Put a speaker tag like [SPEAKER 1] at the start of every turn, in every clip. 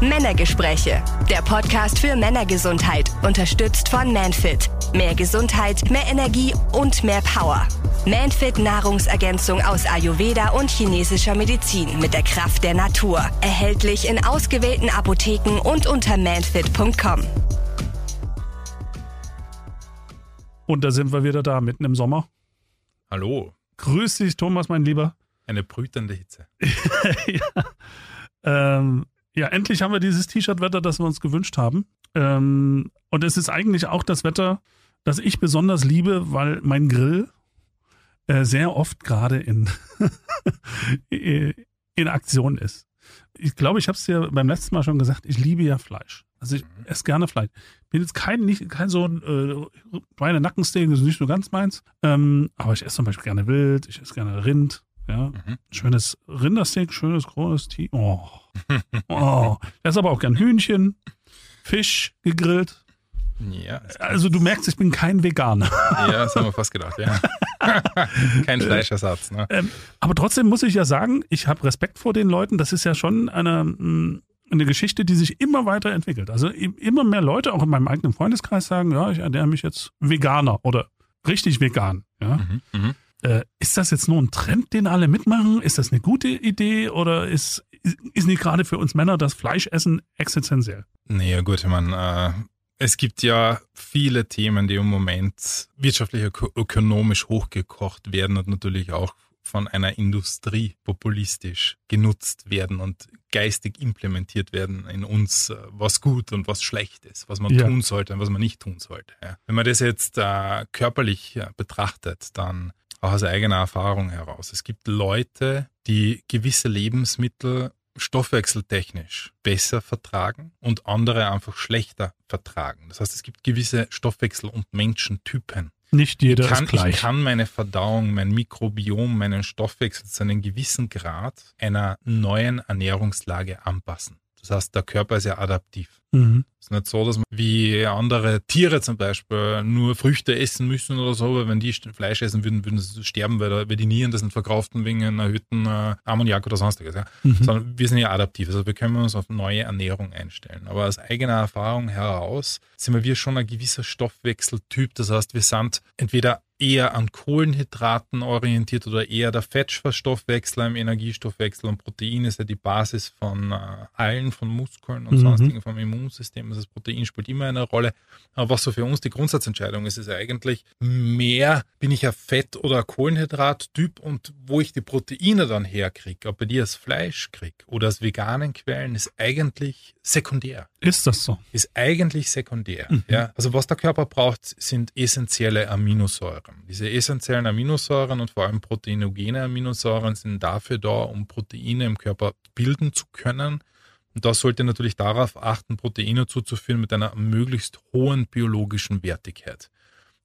[SPEAKER 1] Männergespräche, der Podcast für Männergesundheit, unterstützt von Manfit. Mehr Gesundheit, mehr Energie und mehr Power. Manfit Nahrungsergänzung aus Ayurveda und chinesischer Medizin mit der Kraft der Natur. Erhältlich in ausgewählten Apotheken und unter manfit.com.
[SPEAKER 2] Und da sind wir wieder da, mitten im Sommer.
[SPEAKER 3] Hallo.
[SPEAKER 2] Grüß dich, Thomas, mein Lieber.
[SPEAKER 3] Eine brütende Hitze.
[SPEAKER 2] ja. Ähm, ja, endlich haben wir dieses T-Shirt-Wetter, das wir uns gewünscht haben. Ähm, und es ist eigentlich auch das Wetter, das ich besonders liebe, weil mein Grill äh, sehr oft gerade in, in Aktion ist. Ich glaube, ich habe es dir beim letzten Mal schon gesagt, ich liebe ja Fleisch. Also ich
[SPEAKER 3] Mhm.
[SPEAKER 2] esse gerne Fleisch. Bin jetzt kein, nicht, kein so ein äh, Nackensteak, das ist nicht so ganz meins. Ähm, aber ich esse zum Beispiel gerne Wild, ich esse gerne Rind. Ja,
[SPEAKER 3] Mhm.
[SPEAKER 2] schönes Rindersteak, schönes großes T. Oh. oh. Ich esse aber auch gern Hühnchen, Fisch gegrillt.
[SPEAKER 3] Ja,
[SPEAKER 2] Also du merkst, ich bin kein Veganer.
[SPEAKER 3] ja, das haben wir fast gedacht, ja. Kein Fleischersatz, ne?
[SPEAKER 2] Ähm, aber trotzdem muss ich ja sagen, ich habe Respekt vor den Leuten. Das ist ja schon eine, mh, eine Geschichte, die sich immer weiter entwickelt. Also immer mehr Leute, auch in meinem eigenen Freundeskreis, sagen, ja, ich ernähre mich jetzt Veganer oder richtig vegan. Ja?
[SPEAKER 3] Mhm. Mhm.
[SPEAKER 2] Äh, ist das jetzt nur ein Trend, den alle mitmachen? Ist das eine gute Idee oder ist, ist, nicht gerade für uns Männer das Fleischessen existenziell?
[SPEAKER 3] Naja, gut, ich meine, äh, es gibt ja viele Themen, die im Moment wirtschaftlich, öko- ökonomisch hochgekocht werden und natürlich auch von einer Industrie populistisch genutzt werden und geistig implementiert werden in uns, äh, was gut und was schlecht ist, was man
[SPEAKER 2] Ja.
[SPEAKER 3] tun sollte und was man nicht tun sollte. Wenn man das jetzt äh, körperlich äh, betrachtet, dann aus eigener Erfahrung heraus. Es gibt Leute, die gewisse Lebensmittel stoffwechseltechnisch besser vertragen und andere einfach schlechter vertragen. Das heißt, es gibt gewisse Stoffwechsel- und Menschentypen.
[SPEAKER 2] Nicht jeder
[SPEAKER 3] Ich kann,
[SPEAKER 2] ist gleich.
[SPEAKER 3] ich kann meine Verdauung, mein Mikrobiom, meinen Stoffwechsel zu einem gewissen Grad einer neuen Ernährungslage anpassen. Das heißt, der Körper ist ja adaptiv.
[SPEAKER 2] Mhm.
[SPEAKER 3] Es ist nicht so, dass man wie andere Tiere zum Beispiel nur Früchte essen müssen oder so, weil wenn die Fleisch essen würden, würden sie sterben, weil, da- weil die Nieren das nicht verkraften wegen einer erhöhten äh, Ammoniak oder sonstiges. Ja.
[SPEAKER 2] Mhm.
[SPEAKER 3] Sondern wir sind ja adaptiv, also wir können uns auf neue Ernährung einstellen. Aber aus eigener Erfahrung heraus sind wir schon ein gewisser Stoffwechseltyp. Das heißt, wir sind entweder eher an Kohlenhydraten orientiert oder eher der Fettstoffwechsel im Energiestoffwechsel und Protein ist ja die Basis von äh, allen, von Muskeln und
[SPEAKER 2] Mhm.
[SPEAKER 3] sonstigen, vom Immunsystem. Also das Protein spielt immer eine Rolle. Aber was so für uns die Grundsatzentscheidung ist, ist eigentlich mehr, bin ich ein Fett- oder Kohlenhydrattyp und wo ich die Proteine dann herkriege, ob ich die aus Fleisch kriege oder aus veganen Quellen, ist eigentlich sekundär
[SPEAKER 2] Ist das so?
[SPEAKER 3] ist eigentlich sekundär.
[SPEAKER 2] Mhm.
[SPEAKER 3] Ja? Also was der Körper braucht, sind essentielle Aminosäuren. Diese essentiellen Aminosäuren und vor allem proteinogene Aminosäuren sind dafür da, um Proteine im Körper bilden zu können. Und das sollte natürlich darauf achten, Proteine zuzuführen mit einer möglichst hohen biologischen Wertigkeit.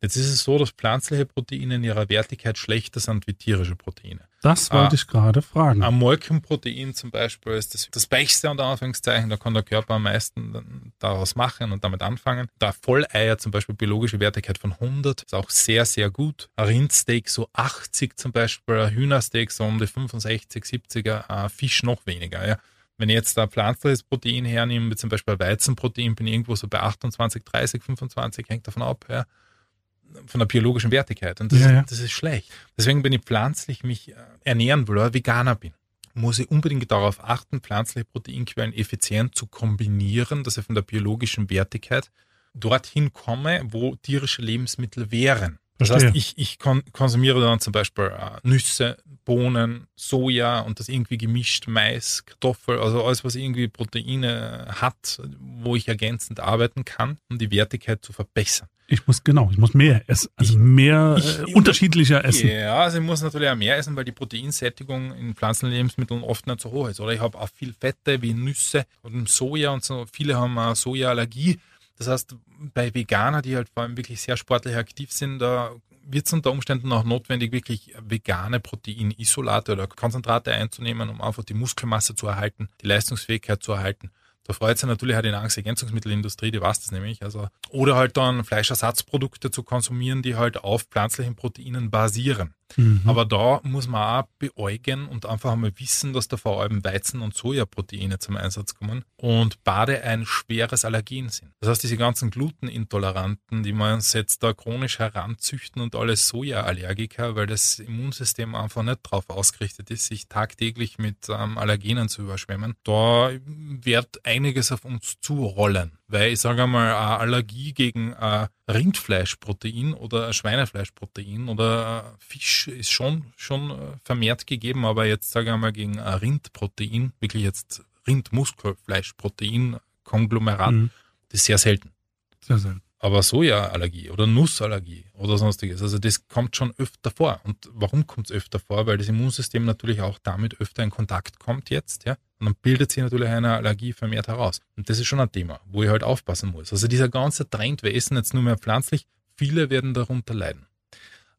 [SPEAKER 3] Jetzt ist es so, dass pflanzliche Proteine in ihrer Wertigkeit schlechter sind wie tierische Proteine.
[SPEAKER 2] Das wollte
[SPEAKER 3] Ah.
[SPEAKER 2] ich gerade fragen.
[SPEAKER 3] Ein Molkenprotein zum Beispiel ist das, das Beste unter Anführungszeichen, da kann der Körper am meisten daraus machen und damit anfangen. Da Volleier zum Beispiel biologische Wertigkeit von 100 ist auch sehr, sehr gut. Ein Rindsteak so 80 zum Beispiel, ein Hühnersteak so um die 65, 70er, ein Fisch noch weniger. Ja. Wenn ich jetzt ein pflanzliches Protein hernehme, wie zum Beispiel ein Weizenprotein, bin ich irgendwo so bei 28, 30, 25, hängt davon ab, ja, von der biologischen Wertigkeit. Und das,
[SPEAKER 2] Ja, ja.
[SPEAKER 3] das ist schlecht. Deswegen, wenn ich pflanzlich mich äh, ernähren will oder Veganer bin, muss ich unbedingt darauf achten, pflanzliche Proteinquellen effizient zu kombinieren, dass ich von der biologischen Wertigkeit dorthin komme, wo tierische Lebensmittel wären. Das
[SPEAKER 2] Verstehe.
[SPEAKER 3] heißt, ich, ich kon konsumiere dann zum Beispiel äh, Nüsse, Bohnen, Soja und das irgendwie gemischt, Mais, Kartoffel, also alles, was irgendwie Proteine hat, wo ich ergänzend arbeiten kann, um die Wertigkeit zu verbessern.
[SPEAKER 2] Ich muss, genau, ich muss mehr essen. Also
[SPEAKER 3] Ich-
[SPEAKER 2] mehr
[SPEAKER 3] ich-
[SPEAKER 2] äh, unterschiedlicher essen.
[SPEAKER 3] Ja, also ich muss natürlich auch mehr essen, weil die Proteinsättigung in pflanzlichen Lebensmitteln oft nicht so hoch ist. Oder ich habe auch viel Fette wie Nüsse und Soja und so. Viele haben auch Sojaallergie. Das heißt, bei Veganern, die halt vor allem wirklich sehr sportlich aktiv sind, da wird es unter Umständen auch notwendig, wirklich vegane Proteinisolate oder Konzentrate einzunehmen, um einfach die Muskelmasse zu erhalten, die Leistungsfähigkeit zu erhalten. Da freut sich natürlich auch die Nahrungsergänzungsmittelindustrie, die weiß das nämlich. Also, oder halt dann Fleischersatzprodukte zu konsumieren, die halt auf pflanzlichen Proteinen basieren. Mhm. Aber da muss man auch beäugen und einfach einmal wissen, dass da vor allem Weizen- und Sojaproteine zum Einsatz kommen und Bade ein schweres Allergen sind. Das heißt, diese ganzen Glutenintoleranten, die man uns jetzt da chronisch heranzüchten und alles Sojaallergiker, weil das Immunsystem einfach nicht darauf ausgerichtet ist, sich tagtäglich mit ähm, Allergenen zu überschwemmen, da wird einiges auf uns zurollen. Weil ich sage einmal, eine Allergie gegen ein Rindfleischprotein oder ein Schweinefleischprotein oder Fisch ist schon, schon äh, vermehrt gegeben, aber jetzt sage ich einmal gegen ein Rindprotein, wirklich jetzt Rindmuskelfleischprotein, Konglomerat, mhm. das ist sehr selten. Sehr selten. Aber Sojaallergie oder Nussallergie oder sonstiges, also das kommt schon öfter vor. Und warum kommt es öfter vor? Weil das Immunsystem natürlich auch damit öfter in Kontakt kommt jetzt, ja. Und dann bildet sich natürlich eine Allergie vermehrt heraus. Und das ist schon ein Thema, wo ich halt aufpassen muss. Also dieser ganze Trend, wir essen jetzt nur mehr pflanzlich, viele werden darunter leiden.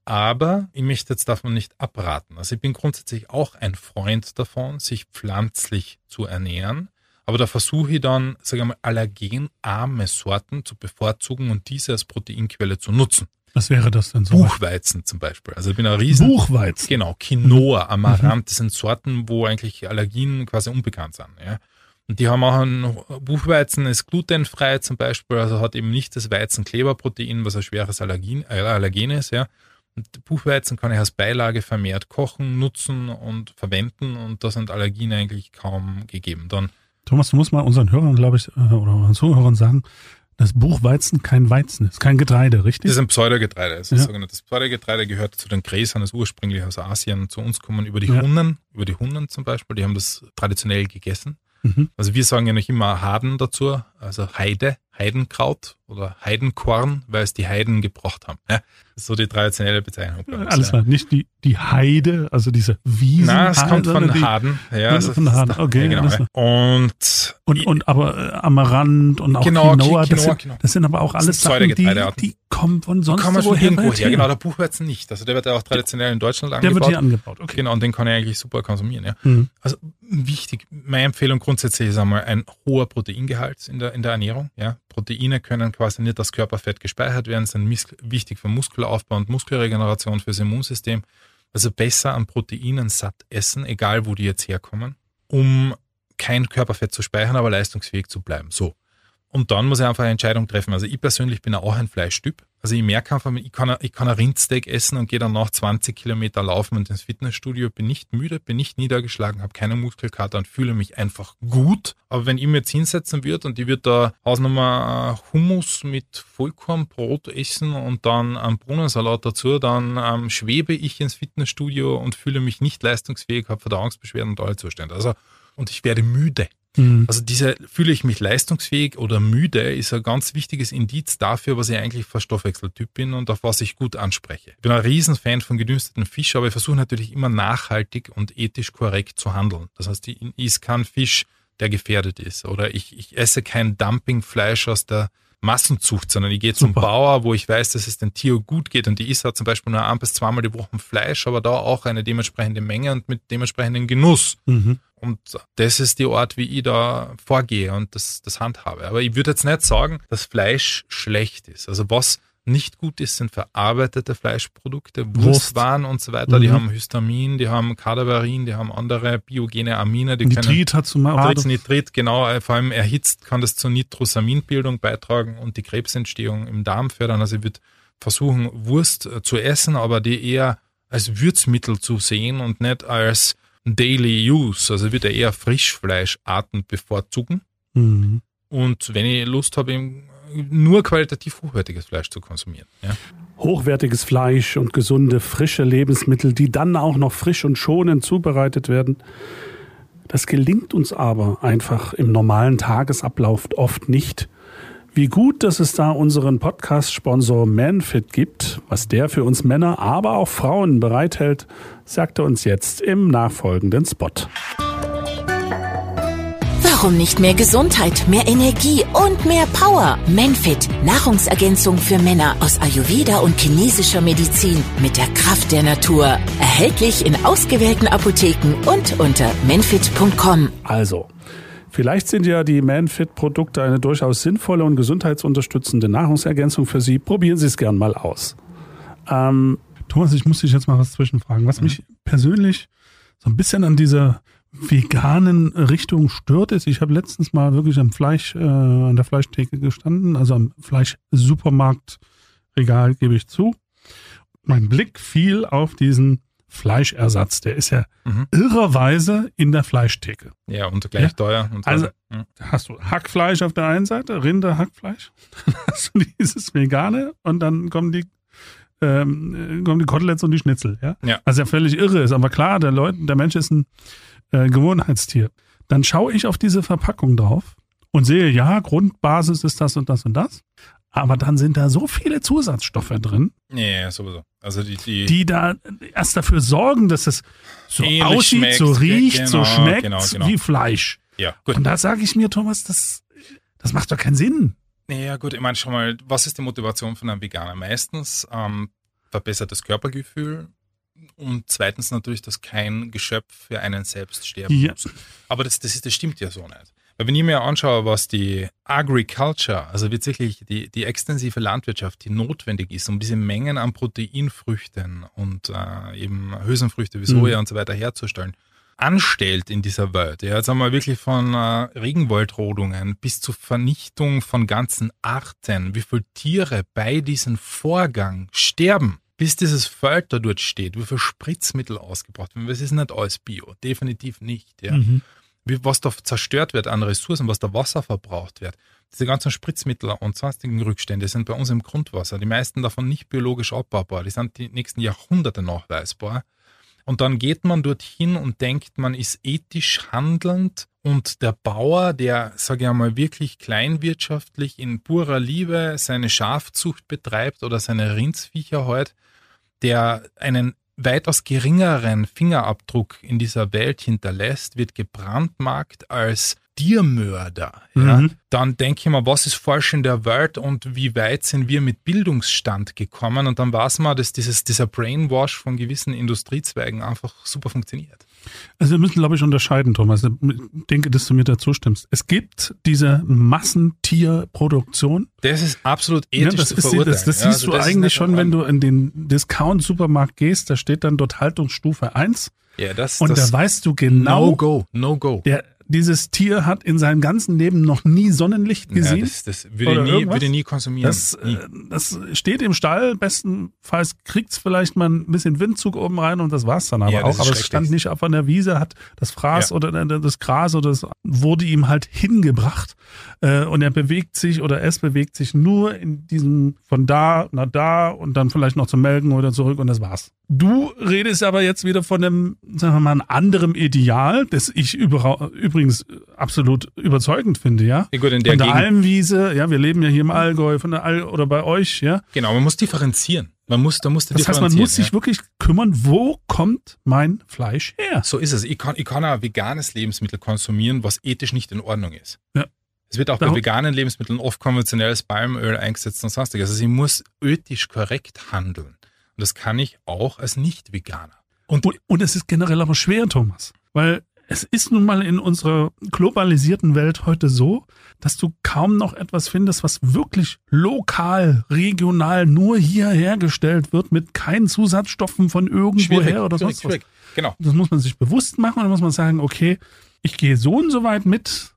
[SPEAKER 3] Aber ich möchte jetzt davon nicht abraten. Also ich bin grundsätzlich auch ein Freund davon, sich pflanzlich zu ernähren. Aber da versuche ich dann, sage ich mal, allergenarme Sorten zu bevorzugen und diese als Proteinquelle zu nutzen.
[SPEAKER 2] Was wäre das denn so?
[SPEAKER 3] Buchweizen zum Beispiel. Also ich bin ein riesen...
[SPEAKER 2] Buchweizen?
[SPEAKER 3] Genau, Quinoa, Amaranth, das sind Sorten, wo eigentlich Allergien quasi unbekannt sind. Ja. Und die haben auch ein Buchweizen, ist glutenfrei zum Beispiel, also hat eben nicht das Weizenkleberprotein, was ein schweres Allergien, äh, Allergen ist. Ja. Und Buchweizen kann ich als Beilage vermehrt kochen, nutzen und verwenden und da sind Allergien eigentlich kaum gegeben. Dann
[SPEAKER 2] Thomas, du musst mal unseren Hörern, glaube ich, äh, oder unseren Zuhörern sagen, dass Buchweizen kein Weizen ist, kein Getreide, richtig?
[SPEAKER 3] Das ist ein Pseudogetreide. Das ist ja. sogenanntes Pseudogetreide gehört zu den Gräsern, das ursprünglich aus Asien zu uns kommen, über die ja. Hunnen, über die Hunnen zum Beispiel, die haben das traditionell gegessen. Mhm. Also wir sagen ja nicht immer Haden dazu, also Heide, Heidenkraut oder Heidenkorn, weil es die Heiden gebracht haben. Ja, so die traditionelle Bezeichnung.
[SPEAKER 2] Uns, Alles klar, ja. nicht die, die Heide, also diese Wiesen.
[SPEAKER 3] Nein, es kommt von
[SPEAKER 2] die,
[SPEAKER 3] Haden.
[SPEAKER 2] Ja, also von Haden, okay.
[SPEAKER 3] Ja, genau. Und,
[SPEAKER 2] und, und aber äh, Amaranth und auch
[SPEAKER 3] genau,
[SPEAKER 2] Quinoa,
[SPEAKER 3] Quinoa,
[SPEAKER 2] das, sind,
[SPEAKER 3] genau.
[SPEAKER 2] das sind aber auch alles Sachen, die, die kommen von sonst
[SPEAKER 3] man woher irgendwo her. Genau, der Buchweizen nicht. Also der wird ja auch traditionell in Deutschland angebaut.
[SPEAKER 2] Der wird hier angebaut, okay.
[SPEAKER 3] Genau, und den kann ich eigentlich super konsumieren. Ja. Mhm. Also wichtig, meine Empfehlung grundsätzlich ist einmal ein hoher Proteingehalt in der, in der Ernährung. Ja. Proteine können quasi nicht das Körperfett gespeichert werden, sind wichtig für Muskelaufbau und Muskelregeneration fürs Immunsystem. Also besser an Proteinen satt essen, egal wo die jetzt herkommen, um kein Körperfett zu speichern, aber leistungsfähig zu bleiben. So. Und dann muss ich einfach eine Entscheidung treffen. Also ich persönlich bin auch ein Fleischtyp. Also ich merke einfach, ich kann, ich kann ein Rindsteak essen und gehe dann nach 20 Kilometer laufen und ins Fitnessstudio, bin nicht müde, bin nicht niedergeschlagen, habe keine Muskelkater und fühle mich einfach gut. Aber wenn ich mir jetzt hinsetzen würde und ich würde da Hausnummer Hummus mit Vollkornbrot essen und dann einen Brunnensalat dazu, dann ähm, schwebe ich ins Fitnessstudio und fühle mich nicht leistungsfähig, habe Verdauungsbeschwerden und alle Zustände. Also, und ich werde müde. Mhm. Also diese fühle ich mich leistungsfähig oder müde ist ein ganz wichtiges Indiz dafür, was ich eigentlich für Stoffwechseltyp bin und auf was ich gut anspreche. Ich bin ein Riesenfan von gedünsteten Fisch, aber ich versuche natürlich immer nachhaltig und ethisch korrekt zu handeln. Das heißt, ich esse keinen Fisch, der gefährdet ist oder ich, ich esse kein Dumpingfleisch aus der Massenzucht, sondern ich gehe zum Super. Bauer, wo ich weiß, dass es dem Tier gut geht und die isst halt zum Beispiel nur ein bis zweimal die Woche Fleisch, aber da auch eine dementsprechende Menge und mit dementsprechendem Genuss. Mhm. Und das ist die Art, wie ich da vorgehe und das, das handhabe. Aber ich würde jetzt nicht sagen, dass Fleisch schlecht ist. Also was nicht gut ist, sind verarbeitete Fleischprodukte, Wurstwaren und so weiter. Mhm. Die haben Histamin, die haben Kadaverin, die haben andere biogene Amine. Die
[SPEAKER 2] Nitrit hat zum
[SPEAKER 3] Beispiel. Nitrit, genau, äh, vor allem erhitzt kann das zur Nitrosaminbildung beitragen und die Krebsentstehung im Darm fördern. Also ich würde versuchen, Wurst äh, zu essen, aber die eher als Würzmittel zu sehen und nicht als Daily Use. Also ich würde eher Frischfleischarten bevorzugen. Mhm. Und wenn ich Lust habe, nur qualitativ hochwertiges Fleisch zu konsumieren. Ja.
[SPEAKER 2] Hochwertiges Fleisch und gesunde, frische Lebensmittel, die dann auch noch frisch und schonend zubereitet werden. Das gelingt uns aber einfach im normalen Tagesablauf oft nicht. Wie gut, dass es da unseren Podcast-Sponsor Manfit gibt, was der für uns Männer, aber auch Frauen bereithält, sagt er uns jetzt im nachfolgenden Spot.
[SPEAKER 4] Warum nicht mehr Gesundheit, mehr Energie und mehr Power? Menfit, Nahrungsergänzung für Männer aus Ayurveda und chinesischer Medizin mit der Kraft der Natur. Erhältlich in ausgewählten Apotheken und unter menfit.com.
[SPEAKER 2] Also, Vielleicht sind ja die ManFit-Produkte eine durchaus sinnvolle und gesundheitsunterstützende Nahrungsergänzung für Sie. Probieren Sie es gern mal aus. Ähm, Thomas, ich muss dich jetzt mal was zwischenfragen. Was mhm. mich persönlich so ein bisschen an dieser veganen Richtung stört ist. Ich habe letztens mal wirklich am Fleisch, äh, an der Fleischtheke gestanden, also am Fleischsupermarktregal, gebe ich zu. Mein Blick fiel auf diesen Fleischersatz. Der ist ja mhm. irrerweise in der Fleischtheke.
[SPEAKER 3] Ja, und gleich ja? teuer. Und
[SPEAKER 2] also ja. hast du Hackfleisch auf der einen Seite, Rinderhackfleisch, dann hast du dieses Vegane und dann kommen die ähm, kommen die Koteletts und die Schnitzel. Ja?
[SPEAKER 3] ja.
[SPEAKER 2] Also ja völlig irre ist. Aber klar, der, Leut, der Mensch ist ein äh, Gewohnheitstier. Dann schaue ich auf diese Verpackung drauf und sehe, ja, Grundbasis ist das und das und das. Aber dann sind da so viele Zusatzstoffe drin.
[SPEAKER 3] Ja, sowieso. Also die, die,
[SPEAKER 2] die da erst dafür sorgen, dass es so aussieht, schmeckt, so riecht, genau, so schmeckt genau, genau. wie Fleisch.
[SPEAKER 3] Ja,
[SPEAKER 2] gut. Und da sage ich mir, Thomas, das, das macht doch keinen Sinn.
[SPEAKER 3] Ja, gut, ich meine schon mal, was ist die Motivation von einem Veganer? Meistens ähm, verbessertes Körpergefühl, und zweitens natürlich, dass kein Geschöpf für einen selbst sterben ja. muss. Aber das, das, ist, das stimmt ja so nicht. Weil wenn ich mir anschaue, was die Agriculture, also wirklich die, die extensive Landwirtschaft, die notwendig ist, um diese Mengen an Proteinfrüchten und äh, eben Hülsenfrüchte wie Soja mhm. und so weiter herzustellen, anstellt in dieser Welt. Ja, jetzt haben wir wirklich von äh, Regenwaldrodungen bis zur Vernichtung von ganzen Arten, wie viele Tiere bei diesem Vorgang sterben bis dieses Feld da dort steht, wie viel Spritzmittel ausgebracht werden. Es ist nicht alles Bio, definitiv nicht. Ja. Mhm. Wie, was da zerstört wird an Ressourcen, was da Wasser verbraucht wird. Diese ganzen Spritzmittel und sonstigen Rückstände sind bei uns im Grundwasser. Die meisten davon nicht biologisch abbaubar. Die sind die nächsten Jahrhunderte nachweisbar. Und dann geht man dorthin und denkt, man ist ethisch handelnd und der Bauer, der, sage ich einmal, wirklich kleinwirtschaftlich in purer Liebe seine Schafzucht betreibt oder seine Rindsviecher halt, der einen weitaus geringeren Fingerabdruck in dieser Welt hinterlässt, wird gebrandmarkt als Tiermörder. Ja? Mhm. Dann denke ich mir, was ist falsch in der Welt und wie weit sind wir mit Bildungsstand gekommen? Und dann weiß man, dass dieses, dieser Brainwash von gewissen Industriezweigen einfach super funktioniert.
[SPEAKER 2] Also wir müssen, glaube ich, unterscheiden, Thomas. Ich denke, dass du mir dazu stimmst. Es gibt diese Massentierproduktion.
[SPEAKER 3] Das ist absolut ethisch ja,
[SPEAKER 2] das zu ist. Das, das ja, siehst also du das eigentlich schon, wenn du in den Discount-Supermarkt gehst, da steht dann dort Haltungsstufe 1.
[SPEAKER 3] Ja, das,
[SPEAKER 2] und
[SPEAKER 3] das
[SPEAKER 2] da weißt du genau.
[SPEAKER 3] No go, no go.
[SPEAKER 2] Der, dieses Tier hat in seinem ganzen Leben noch nie Sonnenlicht gesehen. Ja,
[SPEAKER 3] das, das würde, nie, würde nie konsumieren.
[SPEAKER 2] Das, nie. Äh, das steht im Stall, bestenfalls kriegt es vielleicht mal ein bisschen Windzug oben rein und das war's dann aber ja, auch. Aber es stand nicht auf einer Wiese, hat das Fraß ja. oder äh, das Gras oder das wurde ihm halt hingebracht äh, und er bewegt sich oder es bewegt sich nur in diesem von da nach da und dann vielleicht noch zum Melken oder zurück und das war's. Du redest aber jetzt wieder von einem, sagen wir mal, einem anderen Ideal, das ich übrigens absolut überzeugend finde, ja.
[SPEAKER 3] ja gut, in der
[SPEAKER 2] von der Gegend. Almwiese, ja, wir leben ja hier im Allgäu, von der All oder bei euch, ja.
[SPEAKER 3] Genau, man muss differenzieren. Man muss, da muss
[SPEAKER 2] das heißt, man muss sich ja. wirklich kümmern, wo kommt mein Fleisch her?
[SPEAKER 3] So ist es. Ich kann, ich kann ein veganes Lebensmittel konsumieren, was ethisch nicht in Ordnung ist.
[SPEAKER 2] Ja.
[SPEAKER 3] Es wird auch bei veganen Lebensmitteln oft konventionelles Palmöl eingesetzt und sonstiges. Also ich muss ethisch korrekt handeln. Und das kann ich auch als Nicht-Veganer.
[SPEAKER 2] Und, und, und es ist generell aber schwer, Thomas. Weil es ist nun mal in unserer globalisierten Welt heute so, dass du kaum noch etwas findest, was wirklich lokal, regional nur hier hergestellt wird, mit keinen Zusatzstoffen von irgendwoher oder sonst was.
[SPEAKER 3] Genau.
[SPEAKER 2] Das muss man sich bewusst machen und dann muss man sagen, okay, ich gehe so und so weit mit,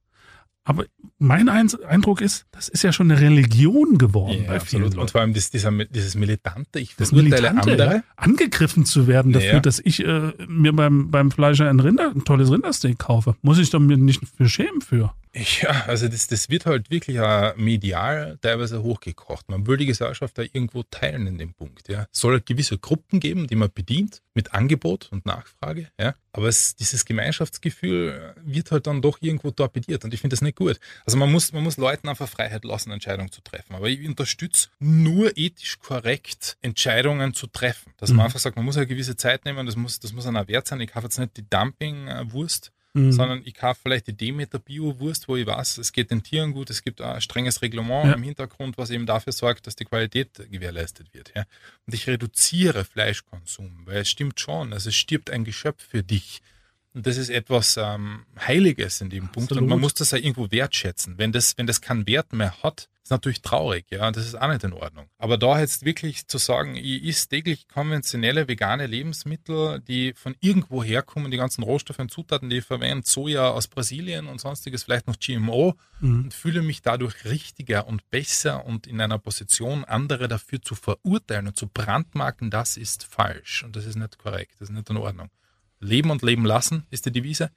[SPEAKER 2] aber mein Eindruck ist, das ist ja schon eine Religion geworden.
[SPEAKER 3] Ja, absolut. Und vor allem das, dieser, dieses Militante, ich das Militante, andere.
[SPEAKER 2] Angegriffen zu werden dafür, ja. dass ich äh, mir beim, beim Fleischer ein, Rinder, ein tolles Rindersteak kaufe. Muss ich doch mir nicht für schämen für.
[SPEAKER 3] Ja, also das, das wird halt wirklich auch medial teilweise hochgekocht. Man will die Gesellschaft da irgendwo teilen in dem Punkt. Ja. Es soll halt gewisse Gruppen geben, die man bedient mit Angebot und Nachfrage. Ja. Aber es, dieses Gemeinschaftsgefühl wird halt dann doch irgendwo torpediert und ich finde das nicht gut. Also man muss, man muss Leuten einfach Freiheit lassen, Entscheidungen zu treffen. Aber ich unterstütze nur ethisch korrekt Entscheidungen zu treffen. Dass man mhm. einfach sagt, man muss eine gewisse Zeit nehmen, das muss, das muss einer wert sein. Ich kaufe jetzt nicht die Dumping-Wurst, mhm. sondern ich kaufe vielleicht die Demeter Bio-Wurst, wo ich weiß, es geht den Tieren gut, es gibt ein strenges Reglement ja. im Hintergrund, was eben dafür sorgt, dass die Qualität gewährleistet wird. Ja. Und ich reduziere Fleischkonsum, weil es stimmt schon, also es stirbt ein Geschöpf für dich. Und das ist etwas ähm, Heiliges in dem Punkt.
[SPEAKER 2] Absolut.
[SPEAKER 3] Und man muss das ja irgendwo wertschätzen. Wenn das, wenn das keinen Wert mehr hat, ist natürlich traurig, ja, und das ist auch nicht in Ordnung. Aber da jetzt wirklich zu sagen, ich esse täglich konventionelle vegane Lebensmittel, die von irgendwo herkommen, die ganzen Rohstoffe und Zutaten, die ich verwende, Soja aus Brasilien und sonstiges, vielleicht noch GMO,
[SPEAKER 2] Mhm.
[SPEAKER 3] und fühle mich dadurch richtiger und besser und in einer Position, andere dafür zu verurteilen und zu brandmarken, das ist falsch und das ist nicht korrekt, das ist nicht in Ordnung. Leben und leben lassen ist die Devise.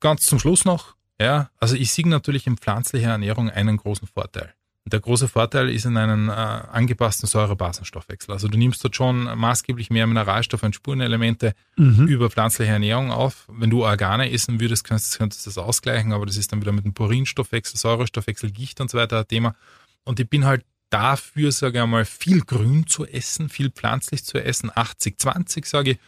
[SPEAKER 3] Ganz zum Schluss noch, ja, also ich sehe natürlich in pflanzlicher Ernährung einen großen Vorteil. Und der große Vorteil ist in einem äh, angepassten Säurebasenstoffwechsel. Also du nimmst dort schon maßgeblich mehr Mineralstoffe und Spurenelemente
[SPEAKER 2] Mhm.
[SPEAKER 3] über pflanzliche Ernährung auf. Wenn du Organe essen würdest, könntest, könntest du das ausgleichen, aber das ist dann wieder mit dem Purinstoffwechsel, Säurestoffwechsel, Gicht und so weiter ein Thema. Und ich bin halt dafür, sage ich einmal, viel grün zu essen, viel pflanzlich zu essen, 80-20 sage ich,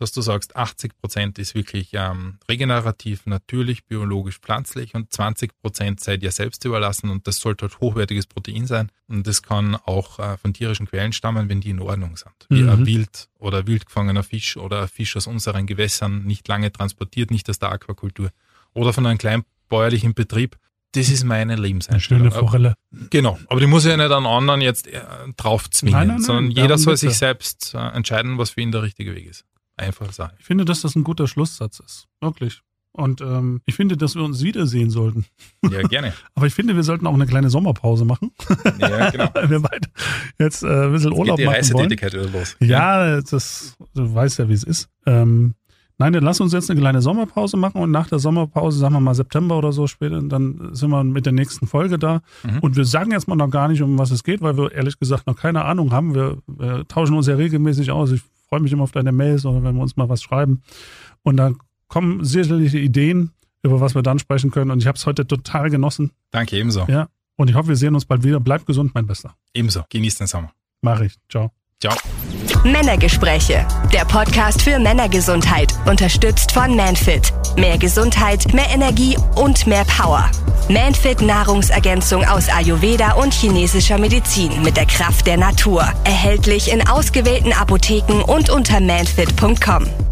[SPEAKER 3] dass du sagst, 80 Prozent ist wirklich ähm, regenerativ, natürlich, biologisch, pflanzlich und 20 Prozent sei dir selbst überlassen und das sollte halt hochwertiges Protein sein und das kann auch äh, von tierischen Quellen stammen, wenn die in Ordnung sind. Wie
[SPEAKER 2] Mhm.
[SPEAKER 3] ein Wild oder wild gefangener Fisch oder ein Fisch aus unseren Gewässern, nicht lange transportiert, nicht aus der Aquakultur oder von einem kleinbäuerlichen Betrieb. Das ist meine
[SPEAKER 2] Eine
[SPEAKER 3] Lebenseinstellung.
[SPEAKER 2] schöne Forelle.
[SPEAKER 3] Genau, aber die muss ja nicht an anderen jetzt äh, drauf zwingen,
[SPEAKER 2] Nein, nein, nein,
[SPEAKER 3] sondern jeder soll sich selbst äh, entscheiden, was für ihn der richtige Weg ist. Einfache Sache.
[SPEAKER 2] Ich finde, dass das ein guter Schlusssatz ist. Wirklich. Und ähm, ich finde, dass wir uns wiedersehen sollten.
[SPEAKER 3] Ja, gerne.
[SPEAKER 2] Aber ich finde, wir sollten auch eine kleine Sommerpause machen,
[SPEAKER 3] Ja, genau.
[SPEAKER 2] wir beide jetzt äh, ein bisschen Urlaub
[SPEAKER 3] Geht die
[SPEAKER 2] machen wollen.
[SPEAKER 3] Reisetätigkeit wieder los.
[SPEAKER 2] Ja, das, du weißt ja, wie es ist. Ähm, nein, dann lass uns jetzt eine kleine Sommerpause machen und nach der Sommerpause, sagen wir mal September oder so später, dann sind wir mit der nächsten Folge da.
[SPEAKER 3] Mhm.
[SPEAKER 2] Und wir sagen jetzt mal noch gar nicht, um was es geht, weil wir ehrlich gesagt noch keine Ahnung haben. Wir, wir tauschen uns ja regelmäßig aus. Ich freue mich immer auf deine Mails oder wenn wir uns mal was schreiben. Und dann kommen sicherlich Ideen, über was wir dann sprechen können. Und ich habe es heute total genossen.
[SPEAKER 3] Danke, ebenso.
[SPEAKER 2] Ja. Und ich hoffe, wir sehen uns bald wieder. Bleib gesund, mein Bester.
[SPEAKER 3] Ebenso. Genießt den Sommer.
[SPEAKER 2] Mach ich. Ciao.
[SPEAKER 3] Ciao.
[SPEAKER 1] Männergespräche. Der Podcast für Männergesundheit. Unterstützt von Manfit. Mehr Gesundheit, mehr Energie und mehr Power. Manfit Nahrungsergänzung aus Ayurveda und chinesischer Medizin mit der Kraft der Natur. Erhältlich in ausgewählten Apotheken und unter manfit.com.